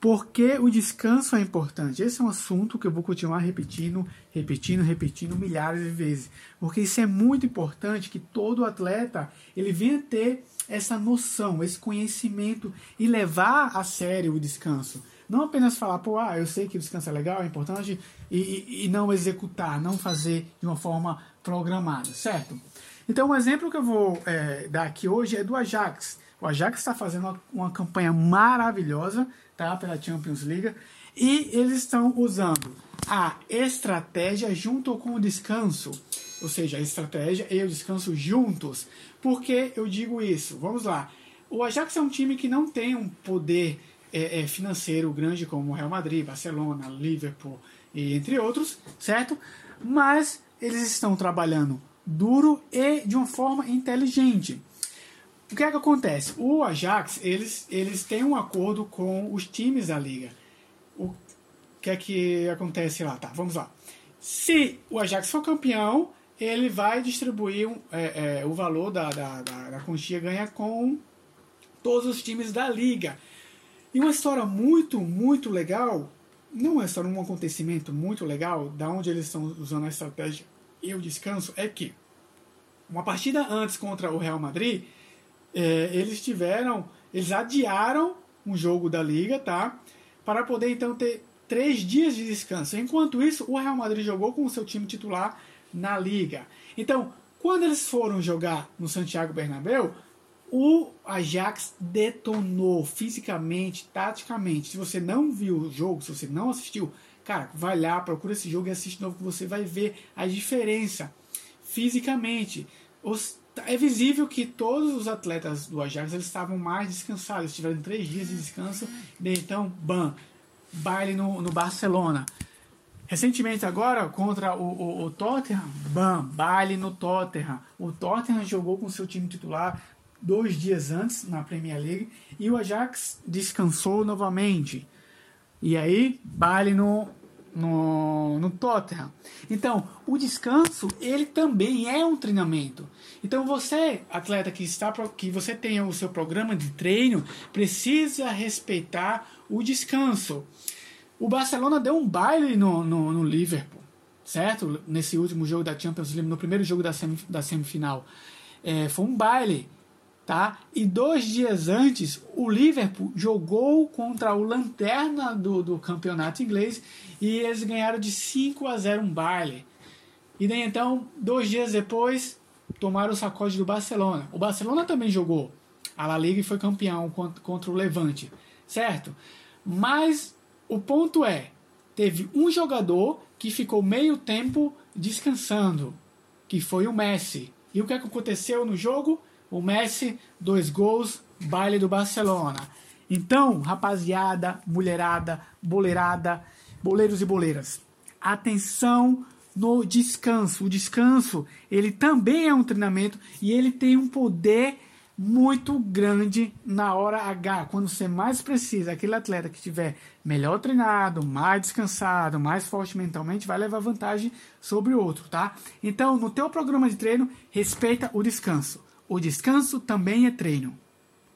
Por que o descanso é importante? Esse é um assunto que eu vou continuar repetindo, repetindo, repetindo milhares de vezes. Porque isso é muito importante que todo atleta ele venha ter essa noção, esse conhecimento e levar a sério o descanso. Não apenas falar, pô, ah, eu sei que o descanso é legal, é importante, e, e, não executar, não fazer de uma forma programada, certo? Então, um exemplo que eu vou é, dar aqui hoje é do Ajax. O Ajax está fazendo uma, campanha maravilhosa tá, pela Champions League e eles estão usando a estratégia junto com o descanso, ou seja, a estratégia e o descanso juntos. Por que eu digo isso? Vamos lá. O Ajax é um time que não tem um poder é, é, financeiro grande como o Real Madrid, Barcelona, Liverpool e entre outros, certo? Mas eles estão trabalhando duro e de uma forma inteligente. O que é que acontece? O Ajax, eles, eles têm um acordo com os times da liga. O que é que acontece lá? Tá, vamos lá. Se o Ajax for campeão, ele vai distribuir é, é, o valor da, da, da, da ganha com todos os times da liga. E uma história muito, muito legal, não é só um acontecimento muito legal, da onde eles estão usando a estratégia e o descanso, é que uma partida antes contra o Real Madrid, é, eles tiveram, eles adiaram um jogo da liga, tá? Para poder então ter três dias de descanso. Enquanto isso, o Real Madrid jogou com o seu time titular na liga. Então, quando eles foram jogar no Santiago Bernabéu, o Ajax detonou fisicamente, taticamente. Se você não viu o jogo, se você não assistiu, cara, vai lá, procura esse jogo e assiste de novo que você vai ver a diferença fisicamente. Os é visível que todos os atletas do Ajax eles estavam mais descansados, tiveram três dias de descanso, e então, bam, baile no, no Barcelona. Recentemente agora, contra o, o, o, Tottenham, bam, baile no Tottenham. O Tottenham jogou com seu time titular dois dias antes na Premier League e o Ajax descansou novamente. E aí, baile no, no, no Tottenham. Então, o descanso, ele também é um treinamento. Então, você, atleta que está que você tenha o seu programa de treino, precisa respeitar o descanso. O Barcelona deu um baile no, no, no Liverpool, certo? Nesse último jogo da Champions League, no primeiro jogo da, da semifinal. É, foi um baile tá? E dois dias antes, o Liverpool jogou contra o lanterna do, do campeonato inglês e eles ganharam de 5 a 0 um baile. E daí então, dois dias depois, tomaram o sacode do Barcelona. O Barcelona também jogou a La Liga e foi campeão contra, contra o Levante, certo? Mas o ponto é, teve um jogador que ficou meio tempo descansando, que foi o Messi. E o que aconteceu no jogo? O Messi, dois gols, baile do Barcelona. Então, rapaziada, mulherada, boleirada, boleiros e boleiras, atenção no descanso. O descanso, ele também é um treinamento e ele tem um poder muito grande na hora H, quando você mais precisa. Aquele atleta que estiver melhor treinado, mais descansado, mais forte mentalmente, vai levar vantagem sobre o outro, tá? Então, no teu programa de treino, respeita o descanso. O descanso também é treino.